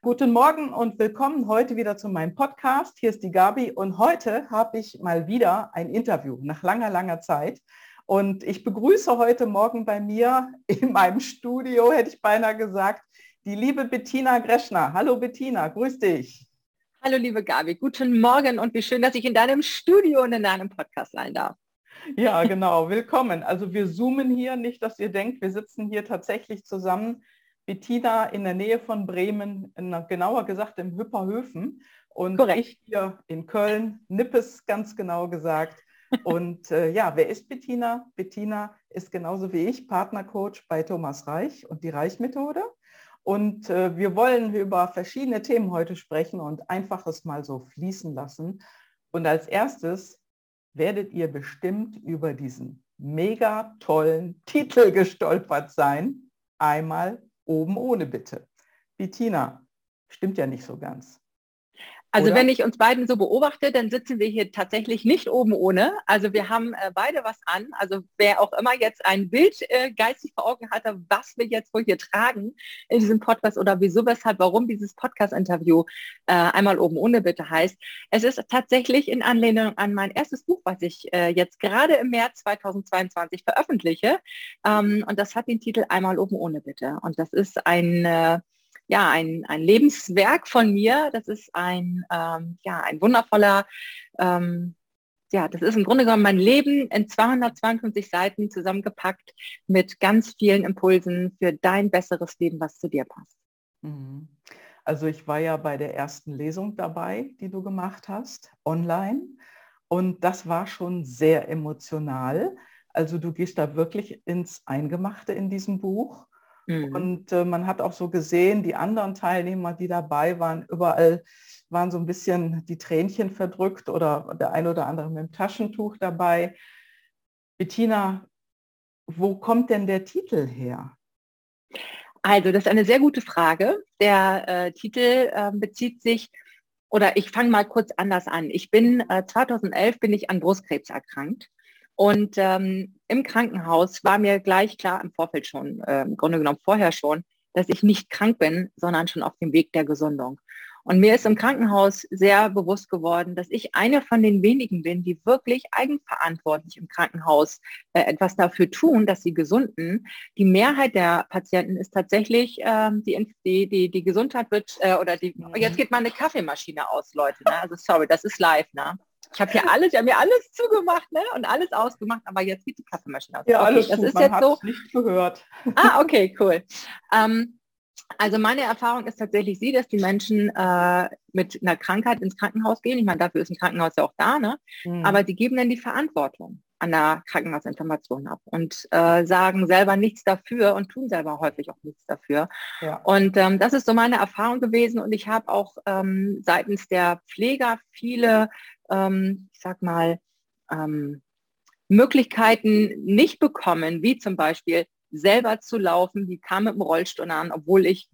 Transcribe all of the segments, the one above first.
Guten Morgen und willkommen heute wieder zu meinem Podcast. Hier ist die Gabi und heute habe ich mal wieder ein Interview nach langer, langer Zeit. Und ich begrüße heute Morgen bei mir in meinem Studio, hätte ich beinahe gesagt, die liebe Bettina Greschner. Hallo Bettina, grüß dich. Hallo liebe Gabi, guten Morgen und wie schön, dass ich in deinem Studio und in deinem Podcast sein darf. Ja, genau, willkommen. Also wir zoomen hier, nicht, dass ihr denkt, wir sitzen hier tatsächlich zusammen Bettina in der Nähe von Bremen, in, genauer gesagt im Hüpperhöfen und Korrekt. ich hier in Köln, Nippes ganz genau gesagt. Und äh, ja, wer ist Bettina? Bettina ist genauso wie ich Partnercoach bei Thomas Reich und die Reich-Methode. Und äh, wir wollen über verschiedene Themen heute sprechen und einfach es mal so fließen lassen. Und als erstes werdet ihr bestimmt über diesen mega tollen Titel gestolpert sein. Einmal oben ohne Bitte. Bettina, stimmt ja nicht so ganz. Also Oder? wenn ich uns beiden so beobachte, dann sitzen wir hier tatsächlich nicht oben ohne. Also wir haben äh, beide was an. Also wer auch immer jetzt ein Bild äh, geistig vor Augen hatte, was wir jetzt wohl hier tragen in diesem Podcast oder wieso, weshalb, warum dieses Podcast-Interview äh, einmal oben ohne bitte heißt. Es ist tatsächlich in Anlehnung an mein erstes Buch, was ich äh, jetzt gerade im März 2022 veröffentliche. Ähm, und das hat den Titel Einmal oben ohne bitte. Und das ist ein äh, ja, ein, ein Lebenswerk von mir. Das ist ein, ähm, ja, ein wundervoller, ähm, ja, das ist im Grunde genommen mein Leben in 252 Seiten zusammengepackt mit ganz vielen Impulsen für dein besseres Leben, was zu dir passt. Mhm. Also ich war ja bei der ersten Lesung dabei, die du gemacht hast, online. Und das war schon sehr emotional. Also du gehst da wirklich ins Eingemachte in diesem Buch. Mhm. Und äh, man hat auch so gesehen, die anderen Teilnehmer, die dabei waren, überall waren so ein bisschen die Tränchen verdrückt oder der eine oder andere mit dem Taschentuch dabei. Bettina, wo kommt denn der Titel her? Also, das ist eine sehr gute Frage. Der äh, Titel äh, bezieht sich, oder ich fange mal kurz anders an. Ich bin, äh, 2011 bin ich an Brustkrebs erkrankt und ähm, im Krankenhaus war mir gleich klar im Vorfeld schon, äh, im Grunde genommen vorher schon, dass ich nicht krank bin, sondern schon auf dem Weg der Gesundung. Und mir ist im Krankenhaus sehr bewusst geworden, dass ich eine von den wenigen bin, die wirklich eigenverantwortlich im Krankenhaus äh, etwas dafür tun, dass sie gesunden. Die Mehrheit der Patienten ist tatsächlich, äh, die, die, die, Gesundheit wird, äh, oder die, jetzt geht mal eine Kaffeemaschine aus, Leute. Ne? Also sorry, das ist live. Ne? Ich habe hier alles, ich habe mir alles zugemacht ne? und alles ausgemacht, aber jetzt geht die Kaffeemaschine aus. Ja, okay, alles das gut. ist Man jetzt so. nicht gehört. Ah, okay, cool. Ähm, also meine Erfahrung ist tatsächlich sie, dass die Menschen äh, mit einer Krankheit ins Krankenhaus gehen. Ich meine, dafür ist ein Krankenhaus ja auch da, ne? Mhm. Aber die geben dann die Verantwortung an der Krankenhausinformation ab und äh, sagen selber nichts dafür und tun selber häufig auch nichts dafür. Ja. Und ähm, das ist so meine Erfahrung gewesen und ich habe auch ähm, seitens der Pfleger viele ähm, ich sag mal, ähm, Möglichkeiten nicht bekommen, wie zum Beispiel selber zu laufen. Die kam mit dem Rollstuhl an, obwohl ich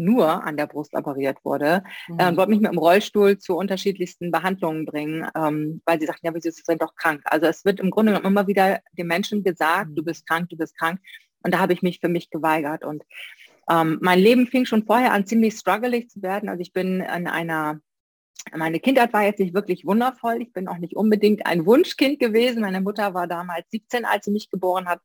nur an der Brust operiert wurde, mhm. äh, wollte mich mit dem Rollstuhl zu unterschiedlichsten Behandlungen bringen, ähm, weil sie sagten, ja, wir sind doch krank. Also es wird im Grunde genommen immer wieder den Menschen gesagt, mhm. du bist krank, du bist krank. Und da habe ich mich für mich geweigert. Und ähm, mein Leben fing schon vorher an, ziemlich struggelig zu werden. Also ich bin in einer meine Kindheit war jetzt nicht wirklich wundervoll. Ich bin auch nicht unbedingt ein Wunschkind gewesen. Meine Mutter war damals 17, als sie mich geboren hat.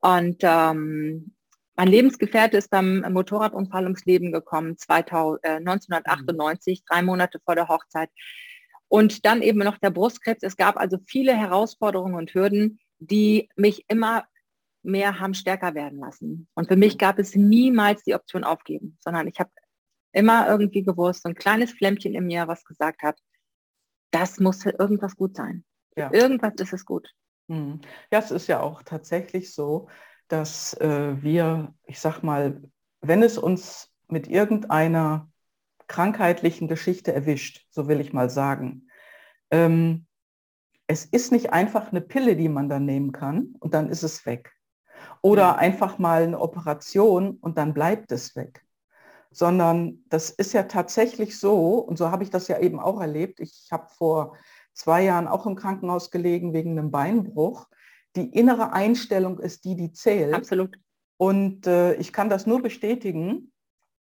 Und ähm, mein Lebensgefährte ist beim Motorradunfall ums Leben gekommen, 2000, äh, 1998, mhm. drei Monate vor der Hochzeit. Und dann eben noch der Brustkrebs. Es gab also viele Herausforderungen und Hürden, die mich immer mehr haben stärker werden lassen. Und für mich gab es niemals die Option aufgeben, sondern ich habe immer irgendwie gewusst, so ein kleines Flämmchen in mir, was gesagt hat, das muss irgendwas gut sein. Ja. Irgendwas ist es gut. Mhm. Ja, es ist ja auch tatsächlich so, dass äh, wir, ich sag mal, wenn es uns mit irgendeiner krankheitlichen Geschichte erwischt, so will ich mal sagen, ähm, es ist nicht einfach eine Pille, die man dann nehmen kann und dann ist es weg. Oder einfach mal eine Operation und dann bleibt es weg sondern das ist ja tatsächlich so, und so habe ich das ja eben auch erlebt. Ich habe vor zwei Jahren auch im Krankenhaus gelegen wegen einem Beinbruch. Die innere Einstellung ist die, die zählt. Absolut. Und äh, ich kann das nur bestätigen,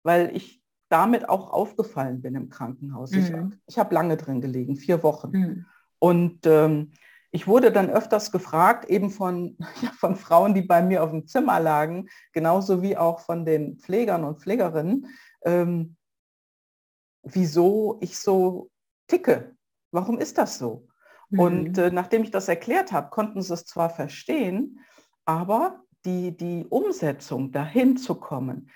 weil ich damit auch aufgefallen bin im Krankenhaus. Mhm. Ich, ich habe lange drin gelegen, vier Wochen. Mhm. Und ähm, ich wurde dann öfters gefragt, eben von, ja, von Frauen, die bei mir auf dem Zimmer lagen, genauso wie auch von den Pflegern und Pflegerinnen, ähm, wieso ich so ticke. Warum ist das so? Mhm. Und äh, nachdem ich das erklärt habe, konnten sie es zwar verstehen, aber die, die Umsetzung dahin zu kommen,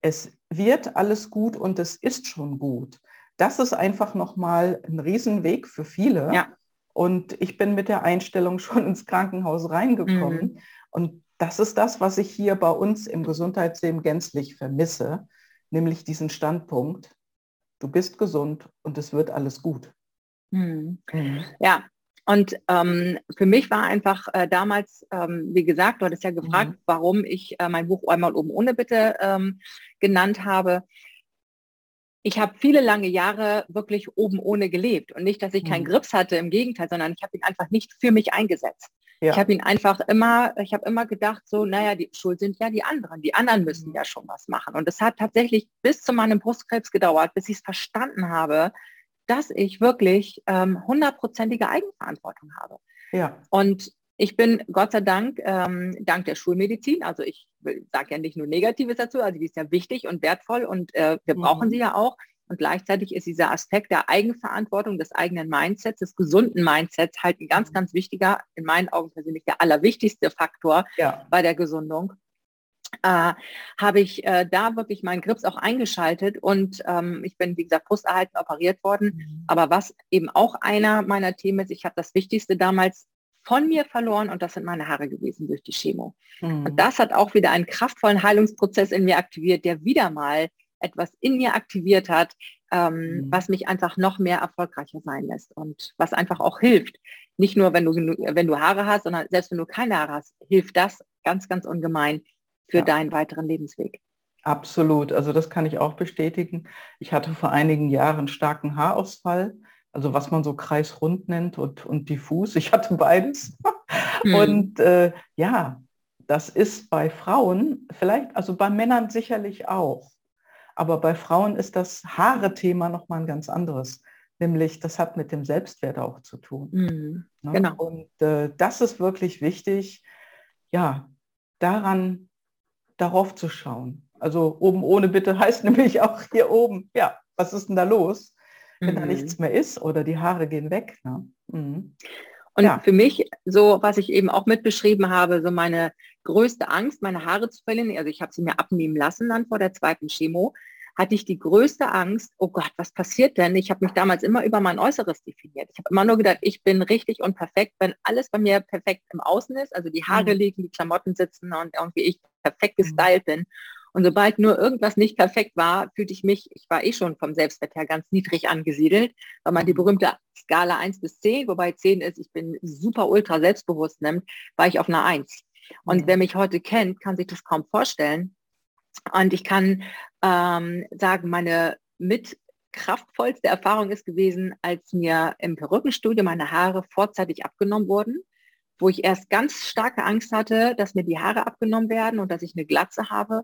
es wird alles gut und es ist schon gut. Das ist einfach nochmal ein Riesenweg für viele. Ja. Und ich bin mit der Einstellung schon ins Krankenhaus reingekommen. Mhm. Und das ist das, was ich hier bei uns im Gesundheitssystem gänzlich vermisse, nämlich diesen Standpunkt, du bist gesund und es wird alles gut. Mhm. Mhm. Ja, und ähm, für mich war einfach äh, damals, ähm, wie gesagt, du hattest ja gefragt, mhm. warum ich äh, mein Buch einmal oben ohne Bitte ähm, genannt habe. Ich habe viele lange Jahre wirklich oben ohne gelebt und nicht, dass ich mhm. keinen Grips hatte, im Gegenteil, sondern ich habe ihn einfach nicht für mich eingesetzt. Ja. Ich habe ihn einfach immer, ich habe immer gedacht, so, naja, die Schuld sind ja die anderen. Die anderen müssen mhm. ja schon was machen. Und es hat tatsächlich bis zu meinem Brustkrebs gedauert, bis ich es verstanden habe, dass ich wirklich ähm, hundertprozentige ähm, Eigenverantwortung habe. Ja. Und ich bin Gott sei Dank, ähm, dank der Schulmedizin, also ich sage ja nicht nur Negatives dazu, also die ist ja wichtig und wertvoll und äh, wir mhm. brauchen sie ja auch. Und gleichzeitig ist dieser Aspekt der Eigenverantwortung, des eigenen Mindsets, des gesunden Mindsets halt ein ganz, mhm. ganz wichtiger, in meinen Augen persönlich der allerwichtigste Faktor ja. bei der Gesundung äh, habe ich äh, da wirklich meinen Grips auch eingeschaltet und ähm, ich bin, wie gesagt, brusterhalten operiert worden. Mhm. Aber was eben auch einer meiner Themen ist, ich habe das Wichtigste damals von mir verloren und das sind meine Haare gewesen durch die Chemo. Mhm. Und das hat auch wieder einen kraftvollen Heilungsprozess in mir aktiviert, der wieder mal etwas in mir aktiviert hat, ähm, mhm. was mich einfach noch mehr erfolgreicher sein lässt und was einfach auch hilft. Nicht nur, wenn du, wenn du Haare hast, sondern selbst wenn du keine Haare hast, hilft das ganz, ganz ungemein, für ja. deinen weiteren Lebensweg. Absolut, also das kann ich auch bestätigen. Ich hatte vor einigen Jahren starken Haarausfall, also was man so kreisrund nennt und, und diffus. Ich hatte beides. Hm. Und äh, ja, das ist bei Frauen vielleicht, also bei Männern sicherlich auch. Aber bei Frauen ist das Haare-Thema nochmal ein ganz anderes. Nämlich, das hat mit dem Selbstwert auch zu tun. Mhm, ne? Genau. Und äh, das ist wirklich wichtig, ja, daran darauf zu schauen. Also oben ohne Bitte heißt nämlich auch hier oben, ja, was ist denn da los, wenn mhm. da nichts mehr ist oder die Haare gehen weg. Ne? Mhm. Und ja. für mich, so was ich eben auch mitbeschrieben habe, so meine größte Angst, meine Haare zu verlieren, also ich habe sie mir abnehmen lassen dann vor der zweiten Chemo, hatte ich die größte Angst, oh Gott, was passiert denn? Ich habe mich damals immer über mein Äußeres definiert. Ich habe immer nur gedacht, ich bin richtig und perfekt, wenn alles bei mir perfekt im Außen ist, also die Haare mhm. liegen, die Klamotten sitzen und irgendwie ich perfekt mhm. gestylt bin. Und sobald nur irgendwas nicht perfekt war, fühlte ich mich, ich war eh schon vom Selbstwert her ganz niedrig angesiedelt, weil man die berühmte Skala 1 bis 10, wobei 10 ist, ich bin super ultra selbstbewusst nimmt, war ich auf einer 1. Und wer mich heute kennt, kann sich das kaum vorstellen, und ich kann ähm, sagen, meine mit kraftvollste Erfahrung ist gewesen, als mir im Perückenstudio meine Haare vorzeitig abgenommen wurden, wo ich erst ganz starke Angst hatte, dass mir die Haare abgenommen werden und dass ich eine Glatze habe.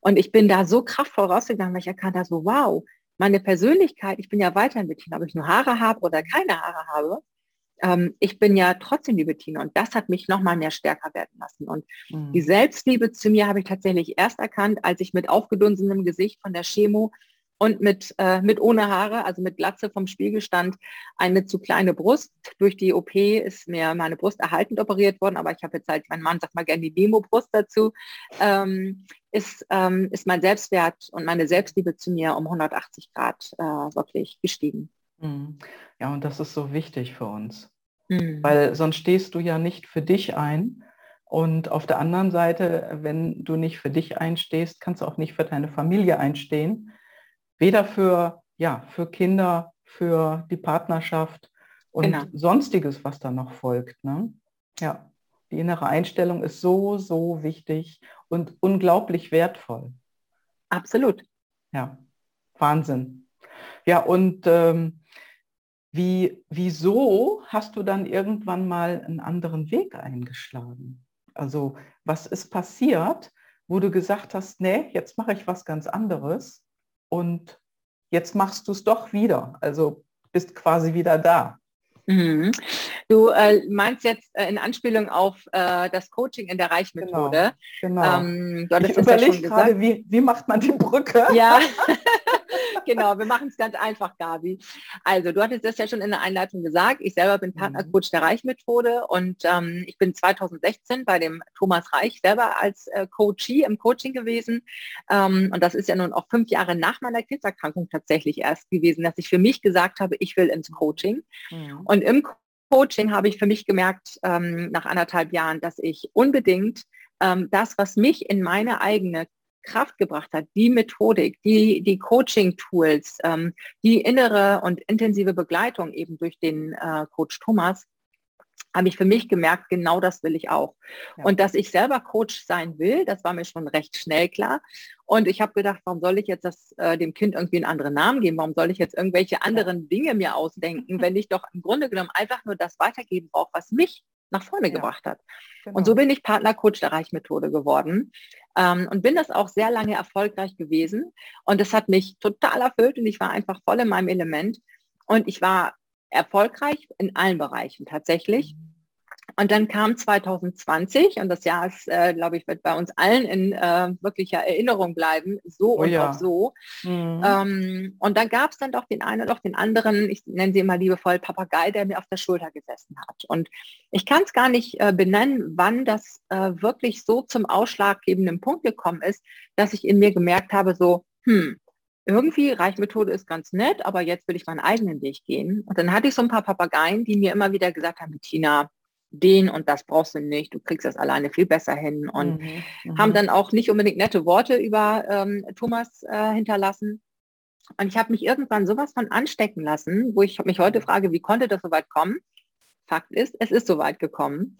Und ich bin da so kraftvoll rausgegangen, weil ich erkannt habe, so wow, meine Persönlichkeit, ich bin ja weiterhin Bettina, ob ich nur Haare habe oder keine Haare habe, ähm, ich bin ja trotzdem die Bettina und das hat mich nochmal mehr stärker werden lassen. Und mhm. die Selbstliebe zu mir habe ich tatsächlich erst erkannt, als ich mit aufgedunsenem Gesicht von der Chemo und mit, äh, mit ohne Haare, also mit Glatze vom Spiegel stand, eine zu kleine Brust. Durch die OP ist mir meine Brust erhaltend operiert worden, aber ich habe jetzt halt, mein Mann sagt mal gerne die Demo-Brust dazu, ähm, ist, ähm, ist mein Selbstwert und meine Selbstliebe zu mir um 180 Grad äh, wirklich gestiegen. Mhm. Ja, und das ist so wichtig für uns, mhm. weil sonst stehst du ja nicht für dich ein. Und auf der anderen Seite, wenn du nicht für dich einstehst, kannst du auch nicht für deine Familie einstehen. Weder für, ja, für Kinder, für die Partnerschaft und genau. sonstiges, was da noch folgt. Ne? Ja, die innere Einstellung ist so, so wichtig und unglaublich wertvoll. Absolut. Ja, Wahnsinn. Ja, und ähm, wie, wieso hast du dann irgendwann mal einen anderen Weg eingeschlagen? Also was ist passiert, wo du gesagt hast, nee, jetzt mache ich was ganz anderes? Und jetzt machst du es doch wieder. Also bist quasi wieder da. Mhm. Du äh, meinst jetzt äh, in Anspielung auf äh, das Coaching in der Reichmethode. Genau. genau. Ähm, ich überlege ja gerade, wie, wie macht man die Brücke? Ja, genau, wir machen es ganz einfach, Gabi. Also, du hattest das ja schon in der Einleitung gesagt. Ich selber bin Partnercoach mhm. der Reichmethode und ähm, ich bin 2016 bei dem Thomas Reich selber als äh, Coachie im Coaching gewesen. Ähm, und das ist ja nun auch fünf Jahre nach meiner Krebserkrankung tatsächlich erst gewesen, dass ich für mich gesagt habe, ich will ins Coaching. Mhm. Und im Coaching habe ich für mich gemerkt, ähm, nach anderthalb Jahren, dass ich unbedingt ähm, das, was mich in meine eigene Kraft gebracht hat, die Methodik, die, die Coaching-Tools, ähm, die innere und intensive Begleitung eben durch den äh, Coach Thomas, habe ich für mich gemerkt, genau das will ich auch. Ja. Und dass ich selber Coach sein will, das war mir schon recht schnell klar. Und ich habe gedacht, warum soll ich jetzt das, äh, dem Kind irgendwie einen anderen Namen geben? Warum soll ich jetzt irgendwelche anderen ja. Dinge mir ausdenken, wenn ich doch im Grunde genommen einfach nur das weitergeben brauche, was mich nach vorne ja. gebracht hat. Genau. Und so bin ich Partnercoach der Reichmethode geworden ähm, und bin das auch sehr lange erfolgreich gewesen. Und es hat mich total erfüllt und ich war einfach voll in meinem Element. Und ich war erfolgreich in allen Bereichen tatsächlich. Mhm. Und dann kam 2020 und das Jahr ist, äh, glaube ich, wird bei uns allen in äh, wirklicher Erinnerung bleiben, so oh, und ja. auch so. Mhm. Ähm, und da gab es dann doch den einen oder doch den anderen, ich nenne sie immer liebevoll Papagei, der mir auf der Schulter gesessen hat. Und ich kann es gar nicht äh, benennen, wann das äh, wirklich so zum ausschlaggebenden Punkt gekommen ist, dass ich in mir gemerkt habe, so, hm, irgendwie Reichmethode ist ganz nett, aber jetzt will ich meinen eigenen Weg gehen. Und dann hatte ich so ein paar Papageien, die mir immer wieder gesagt haben, Bettina, den und das brauchst du nicht, du kriegst das alleine viel besser hin und mhm, mhm, haben dann auch nicht unbedingt nette Worte über ähm, Thomas äh, hinterlassen. Und ich habe mich irgendwann sowas von anstecken lassen, wo ich mich heute frage, wie konnte das so weit kommen? Fakt ist, es ist so weit gekommen.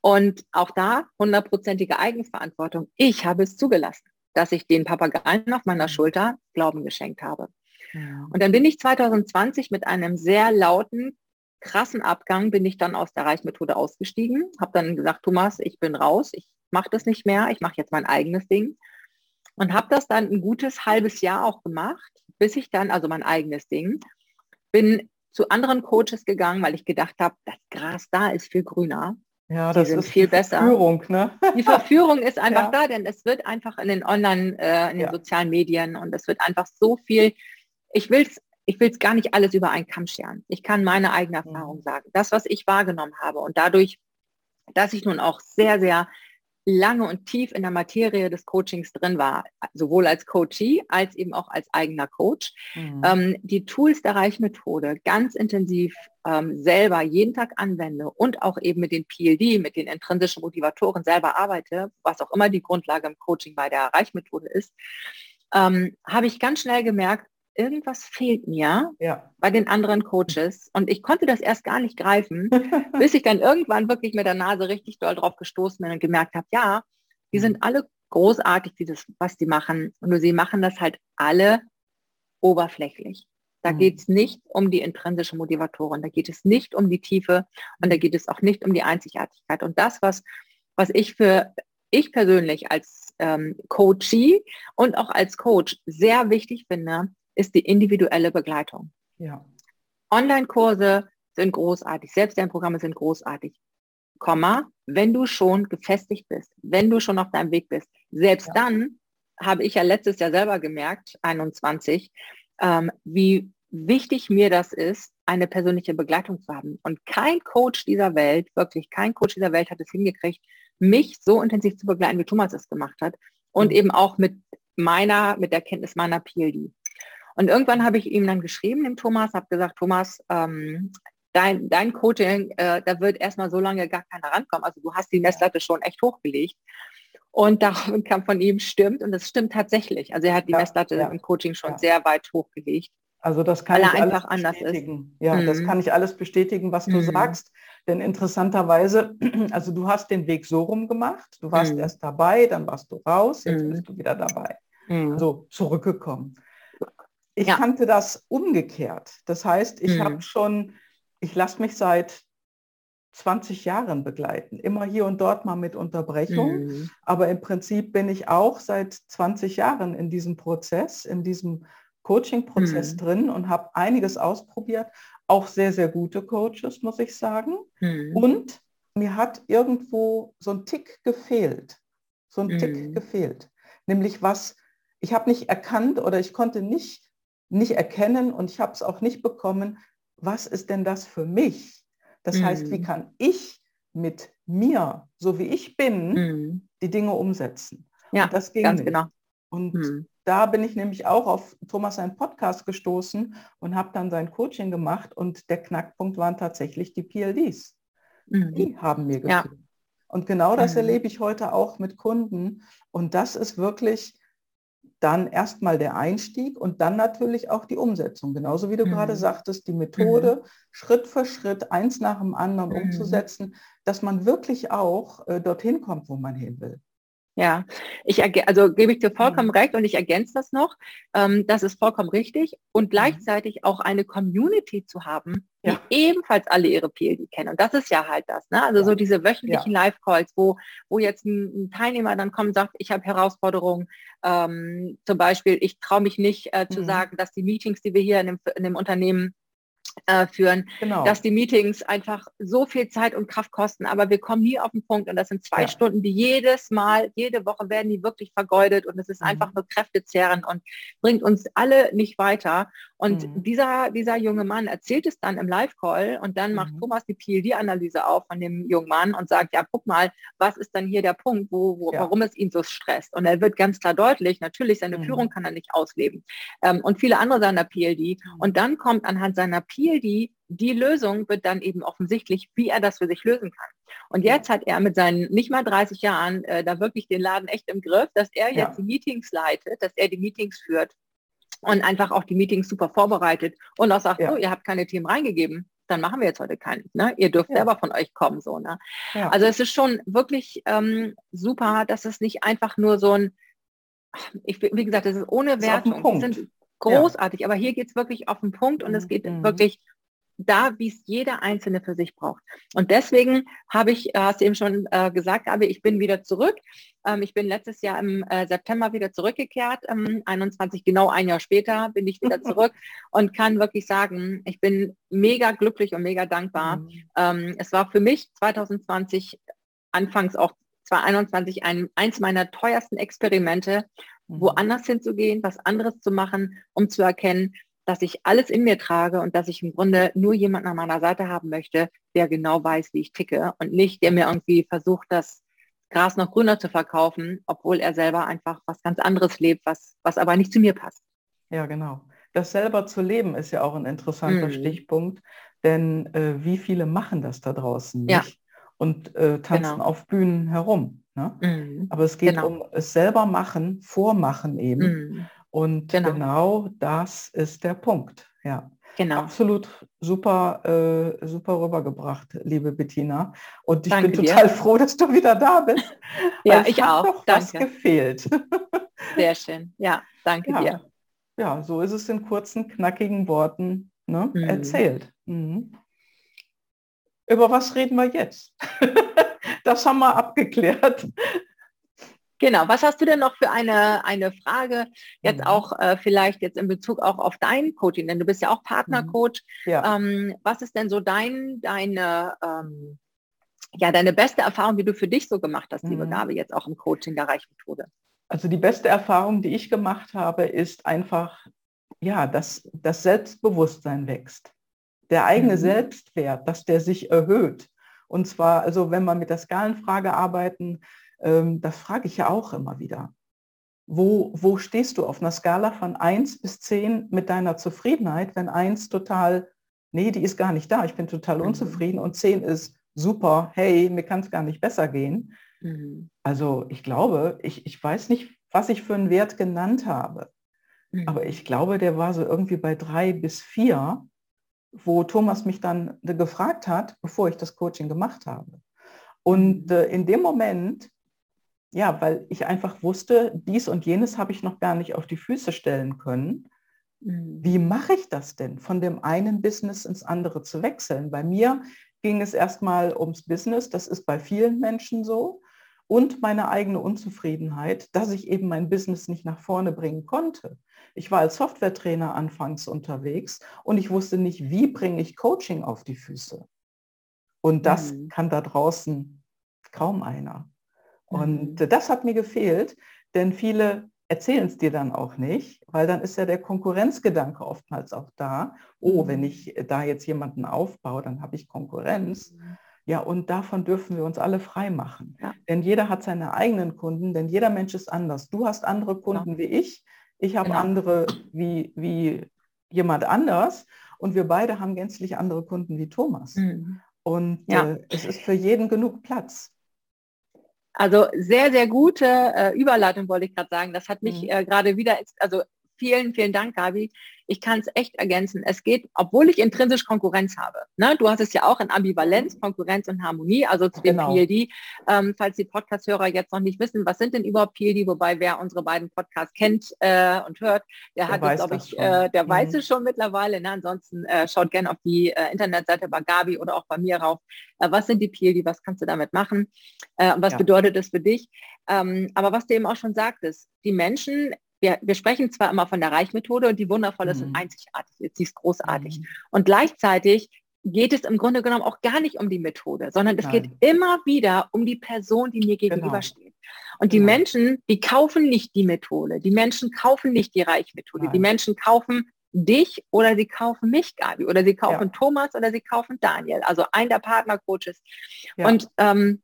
Und auch da hundertprozentige Eigenverantwortung. Ich habe es zugelassen, dass ich den Papageien auf meiner mhm. Schulter Glauben geschenkt habe. Ja. Und dann bin ich 2020 mit einem sehr lauten, krassen Abgang bin ich dann aus der Reichmethode ausgestiegen, habe dann gesagt, Thomas, ich bin raus, ich mache das nicht mehr, ich mache jetzt mein eigenes Ding und habe das dann ein gutes halbes Jahr auch gemacht, bis ich dann, also mein eigenes Ding, bin zu anderen Coaches gegangen, weil ich gedacht habe, das Gras da ist viel grüner. Ja, das ist viel besser. Verführung, ne? Die Verführung ist einfach ja. da, denn es wird einfach in den Online, äh, in den ja. sozialen Medien und es wird einfach so viel, ich will es ich will es gar nicht alles über einen Kamm scheren. Ich kann meine eigene Erfahrung mhm. sagen. Das, was ich wahrgenommen habe und dadurch, dass ich nun auch sehr, sehr lange und tief in der Materie des Coachings drin war, sowohl als Coachee als eben auch als eigener Coach, mhm. ähm, die Tools der Reichmethode ganz intensiv ähm, selber jeden Tag anwende und auch eben mit den PLD, mit den intrinsischen Motivatoren selber arbeite, was auch immer die Grundlage im Coaching bei der Reichmethode ist, ähm, habe ich ganz schnell gemerkt, irgendwas fehlt mir ja. bei den anderen Coaches und ich konnte das erst gar nicht greifen, bis ich dann irgendwann wirklich mit der Nase richtig doll drauf gestoßen bin und gemerkt habe, ja, die sind mhm. alle großartig, dieses, was die machen. Nur sie machen das halt alle oberflächlich. Da mhm. geht es nicht um die intrinsische Motivatoren, da geht es nicht um die Tiefe und da geht es auch nicht um die Einzigartigkeit. Und das, was, was ich für ich persönlich als ähm, Coachee und auch als Coach sehr wichtig finde, ist die individuelle Begleitung. Ja. Online-Kurse sind großartig, Selbstlernprogramme sind großartig. Komma, wenn du schon gefestigt bist, wenn du schon auf deinem Weg bist, selbst ja. dann habe ich ja letztes Jahr selber gemerkt, 21, ähm, wie wichtig mir das ist, eine persönliche Begleitung zu haben. Und kein Coach dieser Welt, wirklich kein Coach dieser Welt hat es hingekriegt, mich so intensiv zu begleiten, wie Thomas es gemacht hat. Und mhm. eben auch mit meiner, mit der Kenntnis meiner PLD. Und irgendwann habe ich ihm dann geschrieben, dem Thomas, habe gesagt, Thomas, ähm, dein, dein Coaching, äh, da wird erstmal so lange gar keiner rankommen. Also du hast die Messlatte schon echt hochgelegt. Und daraufhin kam von ihm, stimmt, und das stimmt tatsächlich. Also er hat die ja, Messlatte ja, im Coaching schon ja. sehr weit hochgelegt. Also das kann ich alles bestätigen. Ja, mhm. das kann ich alles bestätigen, was du mhm. sagst. Denn interessanterweise, also du hast den Weg so rum gemacht. Du warst mhm. erst dabei, dann warst du raus, jetzt mhm. bist du wieder dabei. Mhm. Also zurückgekommen. Ich ja. kannte das umgekehrt. Das heißt, ich mhm. habe schon, ich lasse mich seit 20 Jahren begleiten. Immer hier und dort mal mit Unterbrechung. Mhm. Aber im Prinzip bin ich auch seit 20 Jahren in diesem Prozess, in diesem Coaching-Prozess mhm. drin und habe einiges ausprobiert. Auch sehr, sehr gute Coaches, muss ich sagen. Mhm. Und mir hat irgendwo so ein Tick gefehlt. So ein Tick mhm. gefehlt. Nämlich was, ich habe nicht erkannt oder ich konnte nicht, nicht erkennen und ich habe es auch nicht bekommen, was ist denn das für mich? Das mhm. heißt, wie mhm. kann ich mit mir, so wie ich bin, mhm. die Dinge umsetzen? Ja, und das ging ganz nicht. genau. Und mhm. da bin ich nämlich auch auf Thomas seinen Podcast gestoßen und habe dann sein Coaching gemacht und der Knackpunkt waren tatsächlich die PLDs. Mhm. Die haben mir gefehlt. Ja. Und genau das mhm. erlebe ich heute auch mit Kunden. Und das ist wirklich dann erstmal der Einstieg und dann natürlich auch die Umsetzung. Genauso wie du mhm. gerade sagtest, die Methode mhm. Schritt für Schritt, eins nach dem anderen mhm. umzusetzen, dass man wirklich auch äh, dorthin kommt, wo man hin will. Ja, ich also gebe ich dir vollkommen mhm. recht und ich ergänze das noch. Ähm, das ist vollkommen richtig und mhm. gleichzeitig auch eine Community zu haben, die ja. ebenfalls alle ihre PLD kennen. Und das ist ja halt das. Ne? Also ja. so diese wöchentlichen ja. Live-Calls, wo, wo jetzt ein, ein, Teilnehmer dann kommt und sagt, ich habe Herausforderungen. Ähm, zum Beispiel, ich traue mich nicht äh, zu mhm. sagen, dass die Meetings, die wir hier in dem, in dem Unternehmen äh, führen, genau. dass die Meetings einfach so viel Zeit und Kraft kosten, aber wir kommen nie auf den Punkt und das sind zwei ja. Stunden, die jedes Mal, jede Woche werden die wirklich vergeudet und es ist mhm. einfach nur kräftezehrend und bringt uns alle nicht weiter. Und mhm. dieser, dieser junge Mann erzählt es dann im Live-Call und dann macht mhm. Thomas die PLD-Analyse auf von dem jungen Mann und sagt, ja, guck mal, was ist dann hier der Punkt, wo, wo ja. warum es ihn so stresst? Und er wird ganz klar deutlich, natürlich, seine mhm. Führung kann er nicht ausleben. Ähm, und viele andere seiner PLD. Mhm. Und dann kommt anhand seiner PLD die Lösung wird dann eben offensichtlich, wie er das für sich lösen kann. Und jetzt hat er mit seinen nicht mal 30 Jahren äh, da wirklich den Laden echt im Griff, dass er jetzt ja. die Meetings leitet, dass er die Meetings führt und einfach auch die Meetings super vorbereitet und auch sagt, ja. oh, ihr habt keine Themen reingegeben, dann machen wir jetzt heute keinen. Ne? Ihr dürft ja. selber von euch kommen. So, ne? Ja. Also es ist schon wirklich ähm, ähm, dass es nicht einfach nur so ein, ich, wie gesagt, es ist ohne Wertung. Die sind großartig, aber hier geht es wirklich auf den Punkt und es geht mhm. wirklich da, wie es jeder Einzelne für sich braucht. Und deswegen habe ich, äh, hast du eben schon äh, gesagt, aber ich bin wieder zurück. Ähm, ich bin letztes Jahr im äh, September wieder zurückgekehrt, ähm, 21, genau ein Jahr später bin ich wieder zurück und kann wirklich sagen, ich bin mega glücklich und mega dankbar. Mhm. Ähm, es war für mich 2020 anfangs auch 2021 ein, eins meiner teuersten Experimente, mhm. woanders hinzugehen, was anderes zu machen, um zu erkennen, dass ich alles in mir trage und dass ich im Grunde nur jemanden an meiner Seite haben möchte, der genau weiß, wie ich ticke und nicht, der mir irgendwie versucht, das Gras noch grüner zu verkaufen, obwohl er selber einfach was ganz anderes lebt, was, was aber nicht zu mir passt. Ja, genau. Das selber zu leben ist ja auch ein interessanter mhm. Stichpunkt, denn äh, wie viele machen das da draußen nicht ja. und äh, tanzen genau. auf Bühnen herum. Ne? Mhm. Aber es geht genau. um es selber machen, vormachen eben. Mhm. Und genau. genau. das ist der Punkt. Ja. Genau. Absolut super, äh, super rübergebracht, liebe Bettina. Und ich Danke bin total dir. froh, dass du wieder da bist. ja, ich auch. Doch was gefehlt. Sehr schön. Ja, danke ja. dir. Ja, so ist es in kurzen, knackigen Worten ne, mhm. erzählt. Mhm. Über was reden wir jetzt? das haben wir abgeklärt. Genau, was hast du denn noch für eine, eine Frage, jetzt mhm. auch äh, vielleicht jetzt in Bezug auch auf dein Coaching, denn du bist ja auch Partnercoach. Mhm. Ja. Ähm, was ist denn so dein, deine, ähm, ja, deine beste Erfahrung, die du für dich so gemacht hast, liebe mhm. Gabe, jetzt auch im Coaching der Reichmethode? Also die beste Erfahrung, die ich gemacht habe, ist einfach, ja, dass das Selbstbewusstsein wächst. Der eigene mhm. Selbstwert, dass der sich erhöht. Und zwar, also wenn wir mit der Skalenfrage arbeiten, ähm, das frage ich ja auch immer wieder. Wo, wo stehst du auf einer Skala von 1 bis 10 mit deiner Zufriedenheit, wenn 1 total, nee, die ist gar nicht da, ich bin total mhm. unzufrieden und 10 ist super, hey, mir kann es gar nicht besser gehen. Mhm. Also ich glaube, ich, ich weiß nicht, was ich für einen Wert genannt habe, mhm. aber ich glaube, der war so irgendwie bei 3 bis 4, wo Thomas mich dann gefragt hat, bevor ich das Coaching gemacht habe. Und mhm. äh, in dem Moment ja, weil ich einfach wusste, dies und jenes habe ich noch gar nicht auf die Füße stellen können. Mhm. Wie mache ich das denn, von dem einen Business ins andere zu wechseln? Bei mir ging es erstmal ums Business. Das ist bei vielen Menschen so. Und meine eigene Unzufriedenheit, dass ich eben mein Business nicht nach vorne bringen konnte. Ich war als Softwaretrainer anfangs unterwegs und ich wusste nicht, wie bringe ich Coaching auf die Füße. Und das mhm. kann da draußen kaum einer. Und mhm. das hat mir gefehlt, denn viele erzählen es dir dann auch nicht, weil dann ist ja der Konkurrenzgedanke oftmals auch da. Oh, wenn mhm. ich da jetzt jemanden aufbaue, dann habe ich Konkurrenz. Mhm. Ja, und davon dürfen wir uns alle frei machen. Ja. Denn jeder hat seine eigenen Kunden, denn jeder Mensch ist anders. Du hast andere Kunden ja. wie ich, ich habe genau. andere wie, wie jemand anders und wir beide haben gänzlich andere Kunden wie Thomas. Mhm. Und ja. äh, es ist für jeden genug Platz. Also sehr, sehr gute äh, Überleitung wollte ich gerade sagen. Das hat mich mhm. äh, gerade wieder, also vielen, vielen Dank, Gabi. Ich kann es echt ergänzen. Es geht, obwohl ich intrinsisch Konkurrenz habe. Ne? Du hast es ja auch in Ambivalenz, Konkurrenz und Harmonie, also zu dem genau. PLD. Ähm, falls die Podcast-Hörer jetzt noch nicht wissen, was sind denn überhaupt PLD, wobei wer unsere beiden Podcasts kennt äh, und hört, der, der hat es, glaube ich, äh, der mhm. weiß es schon mittlerweile. Ne? Ansonsten äh, schaut gerne auf die äh, Internetseite bei Gabi oder auch bei mir rauf. Äh, was sind die PLD, was kannst du damit machen? Äh, und was ja. bedeutet das für dich? Ähm, aber was du eben auch schon sagtest, die Menschen wir, wir sprechen zwar immer von der Reichmethode und die wundervoll ist mhm. und einzigartig ist, sie ist großartig. Mhm. Und gleichzeitig geht es im Grunde genommen auch gar nicht um die Methode, sondern es Nein. geht immer wieder um die Person, die mir genau. gegenübersteht. Genau. Und die genau. Menschen, die kaufen nicht die Methode, die Menschen kaufen nicht die Reichmethode, Nein. die Menschen kaufen dich oder sie kaufen mich, Gabi, oder sie kaufen ja. Thomas oder sie kaufen Daniel, also ein der Partnercoaches. Ja. Und ähm,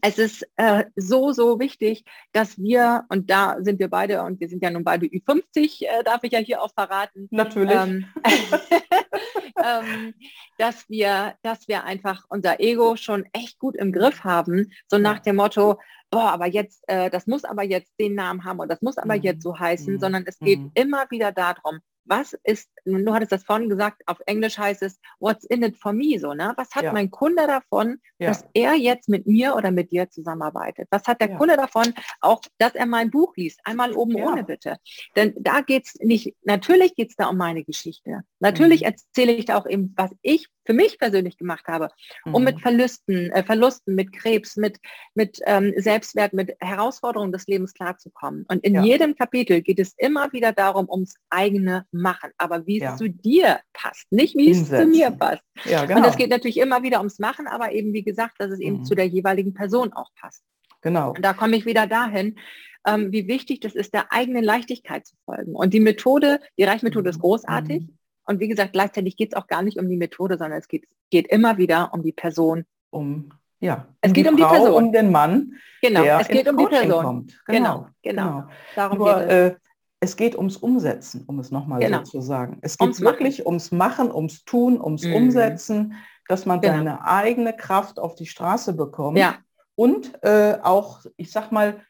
es ist äh, so, so wichtig, dass wir, und da sind wir beide, und wir sind ja nun beide Ü50, äh, darf ich ja hier auch verraten. Natürlich. Ähm, ähm, dass, wir, dass wir einfach unser Ego schon echt gut im Griff haben, so nach dem Motto, boah, aber jetzt, äh, das muss aber jetzt den Namen haben und das muss aber mhm. jetzt so heißen, mhm. sondern es geht mhm. immer wieder darum, was ist, du hattest das vorhin gesagt, auf Englisch heißt es, what's in it for me, so, ne? Was hat ja. mein Kunde davon, ja. dass er jetzt mit mir oder mit dir zusammenarbeitet? Was hat der ja. Kunde davon, auch, dass er mein Buch liest? Einmal oben ohne bitte. Denn da geht es nicht, natürlich geht es da um meine Geschichte. Natürlich mhm. erzähle ich da auch eben, was ich für mich persönlich gemacht habe, um mhm. mit Verlusten, äh, Verlusten, mit Krebs, mit, mit ähm, Selbstwert, mit Herausforderungen des Lebens klarzukommen. Und in jedem Kapitel geht es immer wieder darum, ums eigene machen, aber wie es ja. zu dir passt, nicht wie es zu mir passt. Ja, genau. Und es geht natürlich immer wieder ums Machen, aber eben wie gesagt, dass es eben mhm. zu der jeweiligen Person auch passt. Genau. Und da komme ich wieder dahin, ähm, wie wichtig das ist, der eigenen Leichtigkeit zu folgen. Und die Methode, die Reichmethode ist mhm. großartig. Mhm. Und wie gesagt, gleichzeitig geht es auch gar nicht um die Methode, sondern es geht, geht immer wieder um die Person. Um ja, es um geht die um die Frau, Person, um den Mann. Genau, es geht um Coaching die Person. Kommt. Genau, genau. genau. genau. Darum Nur, geht es. Äh, es geht ums Umsetzen, um es nochmal genau. so zu sagen. Es geht ums wirklich Machen. ums Machen, ums Tun, ums mhm. Umsetzen, dass man genau. seine eigene Kraft auf die Straße bekommt. Ja. Und äh, auch, ich sag mal,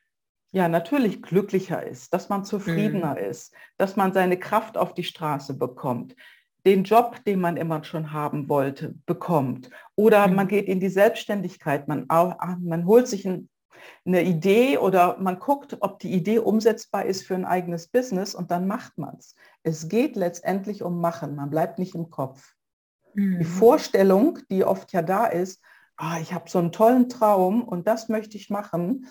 ja, natürlich glücklicher ist, dass man zufriedener mhm. ist, dass man seine Kraft auf die Straße bekommt, den Job, den man immer schon haben wollte, bekommt. Oder mhm. man geht in die Selbstständigkeit, man, man holt sich ein eine Idee oder man guckt, ob die Idee umsetzbar ist für ein eigenes Business und dann macht man es. Es geht letztendlich um Machen, man bleibt nicht im Kopf. Mhm. Die Vorstellung, die oft ja da ist, ah, ich habe so einen tollen Traum und das möchte ich machen,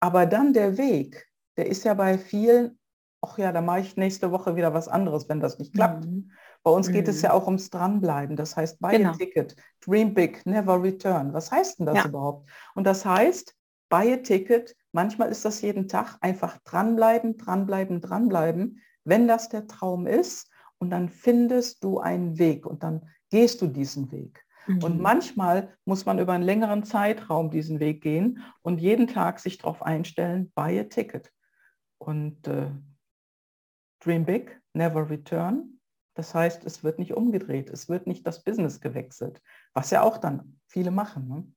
aber dann der Weg, der ist ja bei vielen, ach ja, da mache ich nächste Woche wieder was anderes, wenn das nicht klappt. Mhm. Bei uns geht es mhm. ja auch ums Dranbleiben. Das heißt, buy genau. a ticket, dream big, never return. Was heißt denn das ja. überhaupt? Und das heißt, buy a ticket. Manchmal ist das jeden Tag einfach dranbleiben, dranbleiben, dranbleiben, wenn das der Traum ist. Und dann findest du einen Weg und dann gehst du diesen Weg. Mhm. Und manchmal muss man über einen längeren Zeitraum diesen Weg gehen und jeden Tag sich darauf einstellen, buy a ticket. Und äh, dream big, never return. Das heißt, es wird nicht umgedreht, es wird nicht das Business gewechselt, was ja auch dann viele machen. Ne?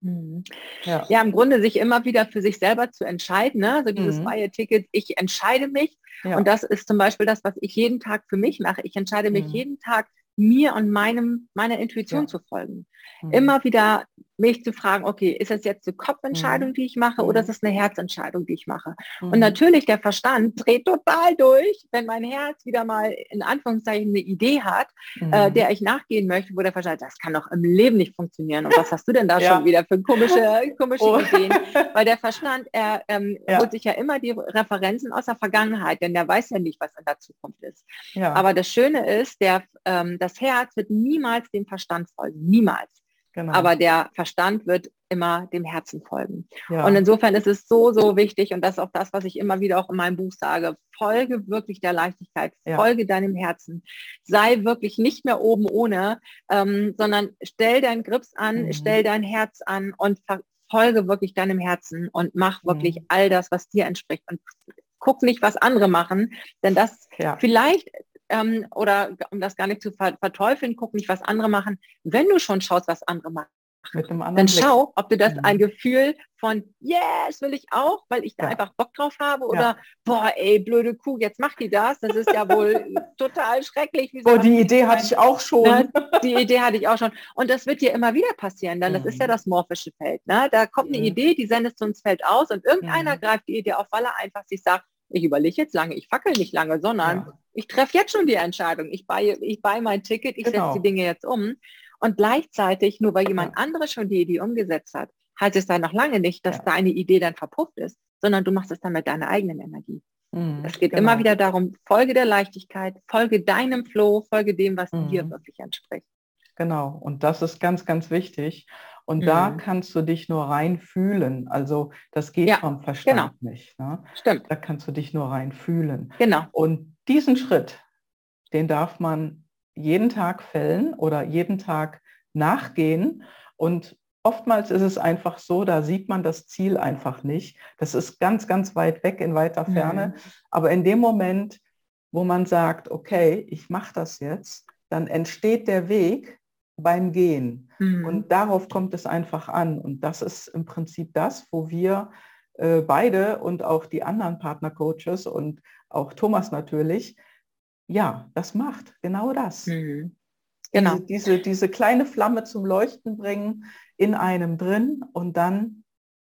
Mhm. Ja. ja. im Grunde sich immer wieder für sich selber zu entscheiden, ne? also dieses mhm. freie Ticket, ich entscheide mich ja. und das ist zum Beispiel das, was ich jeden Tag für mich mache. Ich entscheide mich mhm. jeden Tag, mir und meinem, meiner Intuition ja. zu folgen. Mhm. Immer wieder mich zu fragen, okay, ist das jetzt eine Kopfentscheidung, mhm. die ich mache, oder ist es eine Herzentscheidung, die ich mache? Mhm. Und natürlich der Verstand dreht total durch, wenn mein Herz wieder mal in Anführungszeichen eine Idee hat, mhm. äh, der ich nachgehen möchte, wo der Verstand, das kann doch im Leben nicht funktionieren. Und was hast du denn da ja. schon wieder für komische, komische oh. Ideen? Weil der Verstand, er ähm, ja. holt sich ja immer die Referenzen aus der Vergangenheit, denn der weiß ja nicht, was in der Zukunft ist. Ja. Aber das Schöne ist, der, ähm, das Herz wird niemals dem Verstand folgen, niemals. Genau. Aber der Verstand wird immer dem Herzen folgen. Ja. Und insofern ist es so, so wichtig und das ist auch das, was ich immer wieder auch in meinem Buch sage. Folge wirklich der Leichtigkeit, ja. folge deinem Herzen. Sei wirklich nicht mehr oben ohne, ähm, sondern stell deinen Grips an, mhm. stell dein Herz an und folge wirklich deinem Herzen und mach wirklich mhm. all das, was dir entspricht. Und guck nicht, was andere machen, denn das ja. vielleicht ähm, oder um das gar nicht zu verteufeln, guck nicht, was andere machen. Wenn du schon schaust, was andere machen, dann schau, ob du das mhm. ein Gefühl von yes, will ich auch, weil ich da ja. einfach Bock drauf habe oder ja. boah, ey, blöde Kuh, jetzt macht die das. Das ist ja wohl total schrecklich. Boah, die Idee hatte ich auch schon. Ne? Die Idee hatte ich auch schon. Und das wird dir immer wieder passieren, denn mhm. das ist ja mhm. das morphische Feld. Ne? Da kommt eine mhm. Idee, die sendest du ins Feld aus und irgendeiner mhm. greift die Idee auf, weil er einfach sich sagt, ich überlege jetzt lange, ich fackel nicht lange, sondern ja. ich treffe jetzt schon die Entscheidung. Ich buy, ich buy mein Ticket, ich genau. setze die Dinge jetzt um. Und gleichzeitig, nur weil jemand ja. anderes schon die Idee umgesetzt hat, heißt es dann noch lange nicht, dass ja. deine Idee dann verpufft ist, sondern du machst es dann mit deiner eigenen Energie. Mhm, es geht genau. immer wieder darum, folge der Leichtigkeit, folge deinem Flow, folge dem, was mhm. dir wirklich entspricht. Genau, und das ist ganz, ganz wichtig. Und mhm. da kannst du dich nur rein fühlen. Also das geht ja, vom Verstand genau. nicht. Ne? Stimmt. Da kannst du dich nur rein fühlen. Genau. Und diesen Schritt, den darf man jeden Tag fällen oder jeden Tag nachgehen. Und oftmals ist es einfach so, da sieht man das Ziel einfach nicht. Das ist ganz, ganz weit weg in weiter Ferne. Mhm. Aber in dem Moment, wo man sagt, okay, ich mache das jetzt, dann entsteht der Weg beim Gehen. Mhm. Und darauf kommt es einfach an. Und das ist im Prinzip das, wo wir äh, beide und auch die anderen Partnercoaches und auch Thomas natürlich, ja, das macht genau das. Mhm. Genau. Diese, diese, diese kleine Flamme zum Leuchten bringen in einem drin und dann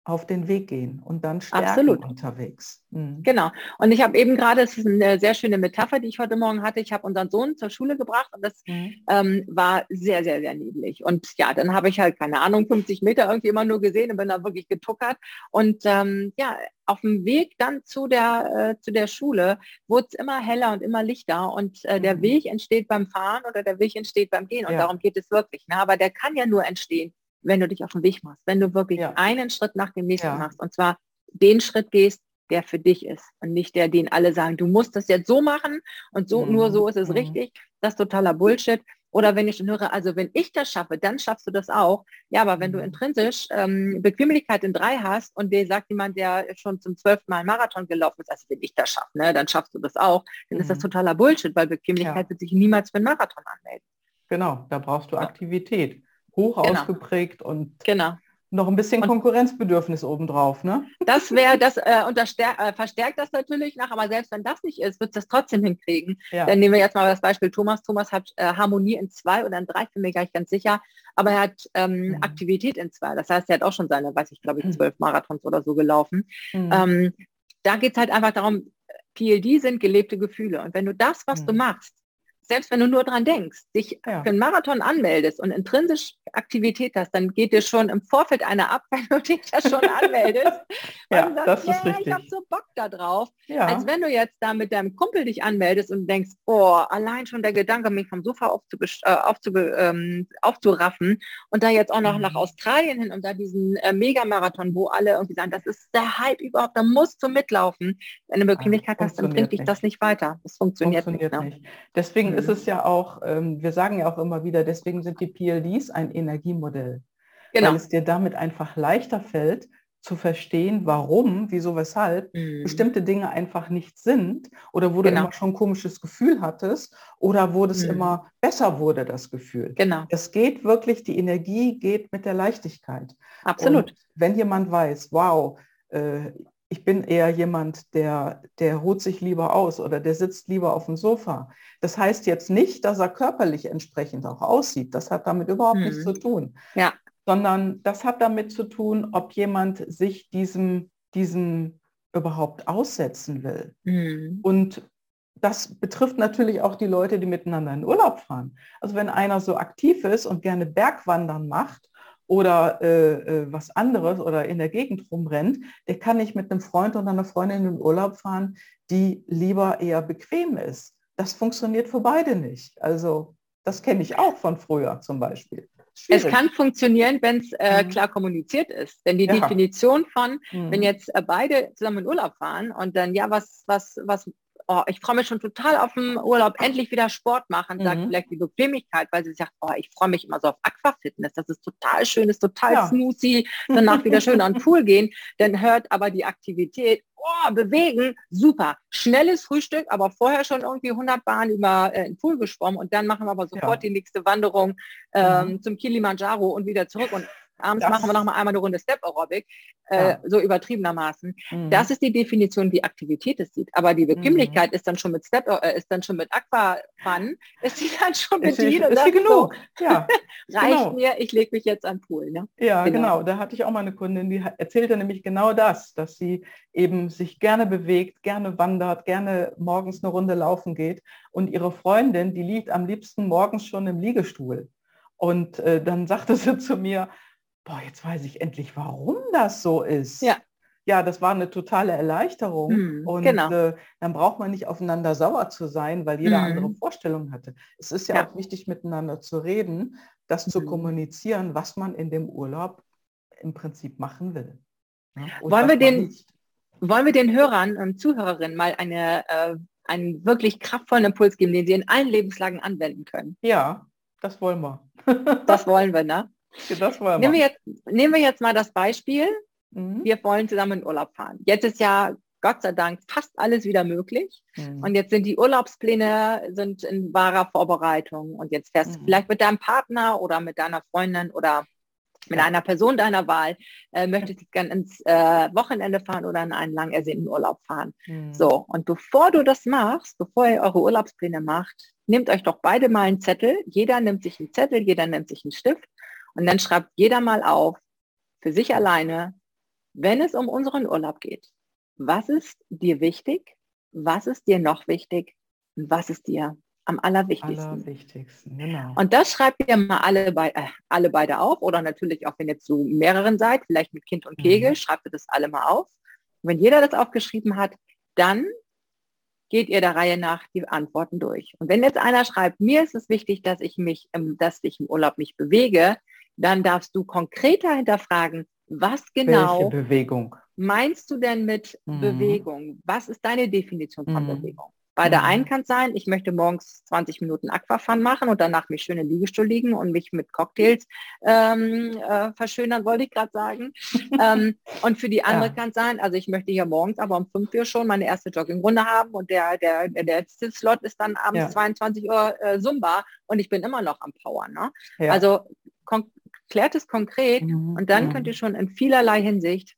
auf den Weg gehen und dann stärken Absolut. unterwegs. Mhm. Genau. Und ich habe eben gerade, es ist eine sehr schöne Metapher, die ich heute Morgen hatte. Ich habe unseren Sohn zur Schule gebracht und das mhm. ähm, war sehr, sehr, sehr niedlich. Und ja, dann habe ich halt, keine Ahnung, 50 Meter irgendwie immer nur gesehen und bin da wirklich getuckert. Und ähm, ja, auf dem Weg dann zu der, äh, zu der Schule wurde es immer heller und immer lichter und äh, der mhm. Weg entsteht beim Fahren oder der Weg entsteht beim Gehen und ja. darum geht es wirklich. Ne? Aber der kann ja nur entstehen, wenn du dich auf den Weg machst, wenn du wirklich ja. einen Schritt nach dem nächsten ja. machst und zwar den Schritt gehst, der für dich ist und nicht der, den alle sagen, du musst das jetzt so machen und so, mhm. nur so ist es mhm. richtig. Das ist totaler Bullshit. Oder wenn ich höre, also wenn ich das schaffe, dann schaffst du das auch. Ja, aber wenn du mhm. intrinsisch ähm, Bequemlichkeit in drei hast und dir sagt jemand, der schon zum zwölften Mal Marathon gelaufen ist, also wenn ich das schaffe, ne, dann schaffst du das auch, dann mhm. ist das mhm. totaler Bullshit, weil Bequemlichkeit ja. wird sich niemals für einen Marathon anmelden. Genau, da brauchst du Aktivität hoch genau. ausgeprägt und genau. noch ein bisschen und Konkurrenzbedürfnis obendrauf. Ne? Das wäre, das äh, äh, verstärkt das natürlich nach, aber selbst wenn das nicht ist, wird es das trotzdem hinkriegen. Ja. Dann nehmen wir jetzt mal das Beispiel Thomas. Thomas hat äh, Harmonie in zwei oder in drei, bin mir gar nicht ganz sicher, aber er hat ähm, mhm. Aktivität in zwei. Das heißt, er hat auch schon seine, weiß ich, glaube ich, mhm. zwölf Marathons oder so gelaufen. Mhm. Ähm, da geht es halt einfach darum, PLD sind gelebte Gefühle. Und wenn du das, was du mhm. machst, selbst wenn du nur dran denkst, dich ja. für einen Marathon anmeldest und intrinsisch Aktivität hast, dann geht dir schon im Vorfeld einer ab, wenn du dich da schon anmeldest. ja, sagst, das ist richtig. Ich habe so Bock da drauf. Ja. Als wenn du jetzt da mit deinem Kumpel dich anmeldest und denkst, oh, allein schon der Gedanke, mich vom Sofa äh, aufzub ähm, aufzuraffen und da jetzt auch noch mhm. nach Australien hin und da diesen äh, Megamarathon, wo alle irgendwie sagen, das ist der Hype überhaupt, da musst du mitlaufen. Wenn du Bequemlichkeit hast, dann bringt dich das nicht weiter. Das funktioniert, funktioniert nicht. Ne? nicht. Deswegen deswegen ist mhm. es ja auch, ähm, wir sagen ja auch immer wieder, deswegen sind die PLDs ein Energiemodell. Genau. Weil es dir damit einfach leichter fällt, zu verstehen, warum, wieso, weshalb mhm. bestimmte Dinge einfach nicht sind oder wo genau. du immer schon ein komisches Gefühl hattest oder wo das mhm. immer besser wurde, das Gefühl. Genau. Es geht wirklich, die Energie geht mit der Leichtigkeit. Absolut. Und wenn jemand weiß, wow, äh, ich bin eher jemand, der, der ruht sich lieber aus oder der sitzt lieber auf dem Sofa. Das heißt jetzt nicht, dass er körperlich entsprechend auch aussieht. Das hat damit überhaupt hm. nichts zu tun. Ja. sondern das hat damit zu tun, ob jemand sich diesem, diesem überhaupt aussetzen will. Mhm. Und das betrifft natürlich auch die Leute, die miteinander in Urlaub fahren. Also wenn einer so aktiv ist und gerne Bergwandern macht oder äh, äh, was anderes oder in der Gegend rumrennt, der kann nicht mit einem Freund oder einer Freundin in Urlaub fahren, die lieber eher bequem ist. Das funktioniert für beide nicht. Also das kenne ich auch von früher zum Beispiel. Schwierig. Es kann funktionieren, wenn es äh, mhm. klar kommuniziert ist. Denn die ja. Definition von, mhm. wenn jetzt äh, beide zusammen in Urlaub fahren und dann, ja, was, was, was oh, ich freue mich schon total auf den Urlaub, endlich wieder Sport machen, sagt mhm. vielleicht die Bequemlichkeit, weil sie sagt, oh, ich freue mich immer so auf Aquafitness, das ist total schön, ist total ja. smoothie, danach wieder schön an den Pool gehen, dann hört aber die Aktivität, oh, bewegen, super, schnelles Frühstück, aber vorher schon irgendwie 100 Bahnen über äh, den Pool geschwommen und dann machen wir aber sofort ja. die nächste Wanderung ähm, mhm. zum Kilimanjaro und wieder zurück und abends das machen wir noch mal einmal eine Runde Step Aerobic, äh, ja. so übertriebenermaßen. Mhm. Das ist die Definition, wie Aktivität es sieht. Aber die Bequemlichkeit mhm. ist dann schon mit Step, äh, ist dann schon mit Aquafun, ist sie dann schon mit ist, ist, ist genug. So, ja. Reicht genau. mir, ich lege mich jetzt an Pool. Ne? Ja, genau. genau. Da hatte ich auch mal eine Kundin, die erzählte nämlich genau das, dass sie eben sich gerne bewegt, gerne wandert, gerne morgens eine Runde laufen geht. Und ihre Freundin, die liegt am liebsten morgens schon im Liegestuhl. Und äh, dann sagte sie zu mir, boah, jetzt weiß ich endlich, warum das so ist. Ja. Ja, das war eine totale Erleichterung. Mhm, und genau. äh, dann braucht man nicht aufeinander sauer zu sein, weil jeder mhm. andere Vorstellungen hatte. Es ist ja, ja, auch wichtig, miteinander zu reden, das mhm. zu kommunizieren, was man in dem Urlaub im Prinzip machen will. Ja? Wollen, wir den, wollen wir den Hörern und Zuhörerinnen mal eine, äh, einen wirklich kraftvollen Impuls geben, den sie in allen Lebenslagen anwenden können? Ja, das wollen wir. das wollen wir, ne? Das wollen wir. Nehmen, wir jetzt, nehmen wir jetzt mal das Beispiel. Mhm. Wir wollen zusammen in Urlaub fahren. Jetzt ist ja Gott sei Dank fast alles wieder möglich. Mhm. Und jetzt sind die Urlaubspläne sind in wahrer Vorbereitung. Und jetzt fährst mhm. du vielleicht mit deinem Partner oder mit deiner Freundin oder mit einer Person deiner Wahl, äh, möchtest du gerne ins äh, Wochenende fahren oder in einen lang ersehnten Urlaub fahren. Mhm. So, und bevor du das machst, bevor ihr eure Urlaubspläne macht, nehmt euch doch beide mal einen Zettel. Jeder nimmt sich einen Zettel, jeder nimmt sich einen Stift und dann schreibt jeder mal auf, für sich alleine, wenn es um unseren Urlaub geht, was ist dir wichtig, was ist dir noch wichtig und was ist dir am allerwichtigsten. allerwichtigsten genau. Und das schreibt ihr mal alle, bei, äh, alle beide auf oder natürlich auch, wenn ihr zu mehreren seid, vielleicht mit Kind und Kegel, mhm. schreibt ihr das alle mal auf. Und wenn jeder das aufgeschrieben hat, dann geht ihr der Reihe nach die Antworten durch. Und wenn jetzt einer schreibt, mir ist es wichtig, dass ich mich, dass ich im Urlaub mich bewege, dann darfst du konkreter hinterfragen, was genau meinst du denn mit mhm. Bewegung? Was ist deine Definition von mhm. Bewegung? Bei der mhm. einen kann es sein, ich möchte morgens 20 Minuten Aquafan machen und danach mich schön im Liegestuhl liegen und mich mit Cocktails ähm, äh, verschönern, wollte ich gerade sagen. ähm, und für die andere ja. kann es sein, also ich möchte hier morgens aber um 5 Uhr schon meine erste Joggingrunde haben und der, der, der letzte Slot ist dann abends ja. 22 Uhr äh, Zumba und ich bin immer noch am Power. Ne? Ja. Also klärt es konkret mhm. und dann könnt ihr schon in vielerlei Hinsicht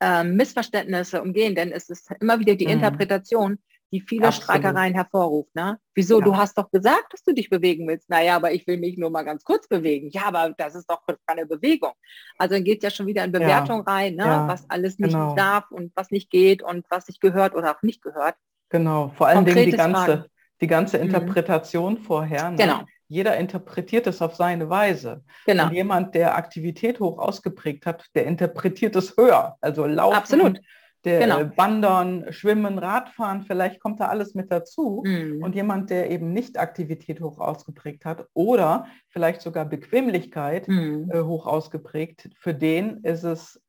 äh, Missverständnisse umgehen, denn es ist immer wieder die mhm. Interpretation, die viele Absolut. Streitereien hervorruft. Ne? Wieso, ja. du hast doch gesagt, dass du dich bewegen willst. Naja, aber ich will mich nur mal ganz kurz bewegen. Ja, aber das ist doch keine Bewegung. Also dann geht ja schon wieder in Bewertung ja. rein, ne? Ja. was alles nicht genau. darf und was nicht geht und was sich gehört oder auch nicht gehört. Genau, vor allen Dingen die ganze, die ganze mhm. Interpretation mhm. vorher. Ne? Genau jeder interpretiert es auf seine Weise. Genau. Und jemand, der Aktivität hoch ausgeprägt hat, der interpretiert es höher. Also Laufen, Absolut. der genau. Wandern, Schwimmen, Radfahren, vielleicht kommt da alles mit dazu. Mhm. Und jemand, der eben nicht Aktivität hoch ausgeprägt hat oder vielleicht sogar Bequemlichkeit mhm. äh, hoch ausgeprägt, für den ist es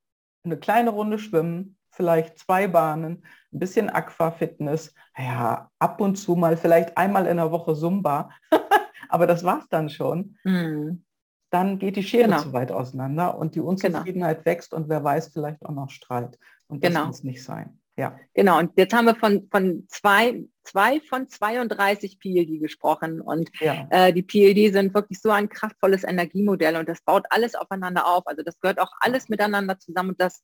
eine kleine Runde Schwimmen, vielleicht zwei Bahnen, ein bisschen Aquafitness, ja, ab und zu mal vielleicht einmal in der Woche Zumba. aber das war es dann schon. Mhm. Dann geht die Schere genau. zu weit auseinander und die Unzufriedenheit genau. wächst und wer weiß, vielleicht auch noch Streit. Und das genau. muss nicht sein. Ja. Genau, und jetzt haben wir von, von zwei, zwei von 32 PLD gesprochen und ja. äh, die PLD sind wirklich so ein kraftvolles Energiemodell und das baut alles aufeinander auf. Also das gehört auch alles miteinander zusammen und das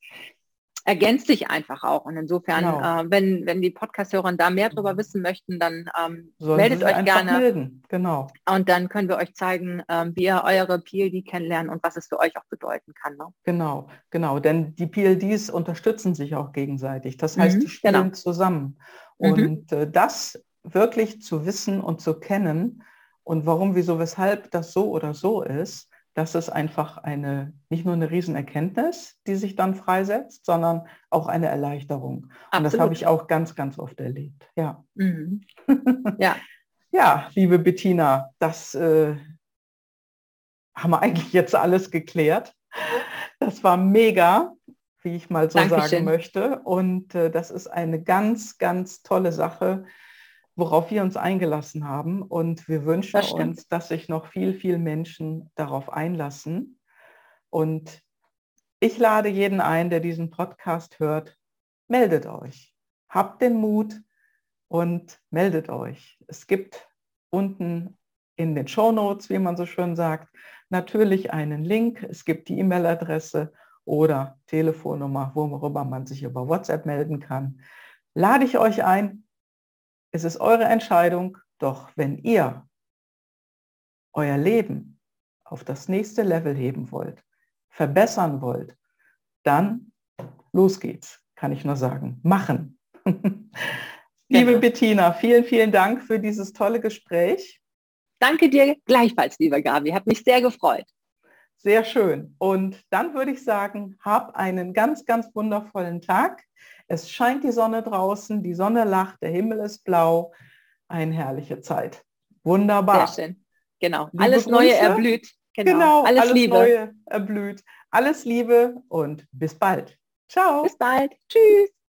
ergänzt sich einfach auch. Und insofern, genau. äh, wenn, wenn die Podcast-Hörer da mehr darüber wissen möchten, dann ähm, meldet euch gerne. Melden. Genau. Und dann können wir euch zeigen, ähm, wie ihr eure PLD kennenlernen und was es für euch auch bedeuten kann. Ne? Genau, genau. Denn die PLDs unterstützen sich auch gegenseitig. Das heißt, mhm, die spielen genau. zusammen. Mhm. Und mhm. äh, das wirklich zu wissen und zu kennen und warum, wieso, weshalb das so oder so ist, das ist einfach eine, nicht nur eine Riesenerkenntnis, die sich dann freisetzt, sondern auch eine Erleichterung. Absolut. Und das habe ich auch ganz, ganz oft erlebt. Ja. Mhm. Ja. ja, liebe Bettina, das äh, haben wir eigentlich jetzt alles geklärt. Das war mega, wie ich mal so Dankeschön. sagen möchte. Und äh, das ist eine ganz, ganz tolle Sache, worauf wir uns eingelassen haben. Und wir wünschen das uns, dass sich noch viel, viel Menschen darauf einlassen. Und ich lade jeden ein, der diesen Podcast hört, meldet euch. Habt den Mut und meldet euch. Es gibt unten in den Show Notes, wie man so schön sagt, natürlich einen Link. Es gibt die E-Mail-Adresse oder Telefonnummer, worüber man sich über WhatsApp melden kann. Lade ich euch ein, es ist eure Entscheidung, doch wenn ihr euer Leben auf das nächste Level heben wollt, verbessern wollt, dann los geht's, kann ich nur sagen. Machen. Liebe. Bettina, vielen, vielen Dank für dieses tolle Gespräch. Danke dir gleichfalls, lieber Gabi. Hat mich sehr gefreut. Sehr schön. Und dann würde ich sagen, hab einen ganz, ganz wundervollen Tag. Es scheint die Sonne draußen, die Sonne lacht, der Himmel ist blau. Eine herrliche Zeit. Wunderbar. Sehr schön. Genau. Liebe alles Grüße. Neue erblüht. Genau. genau. Alles, alles Liebe. Neue erblüht. Alles Liebe und bis bald. Ciao. Bis bald. Tschüss.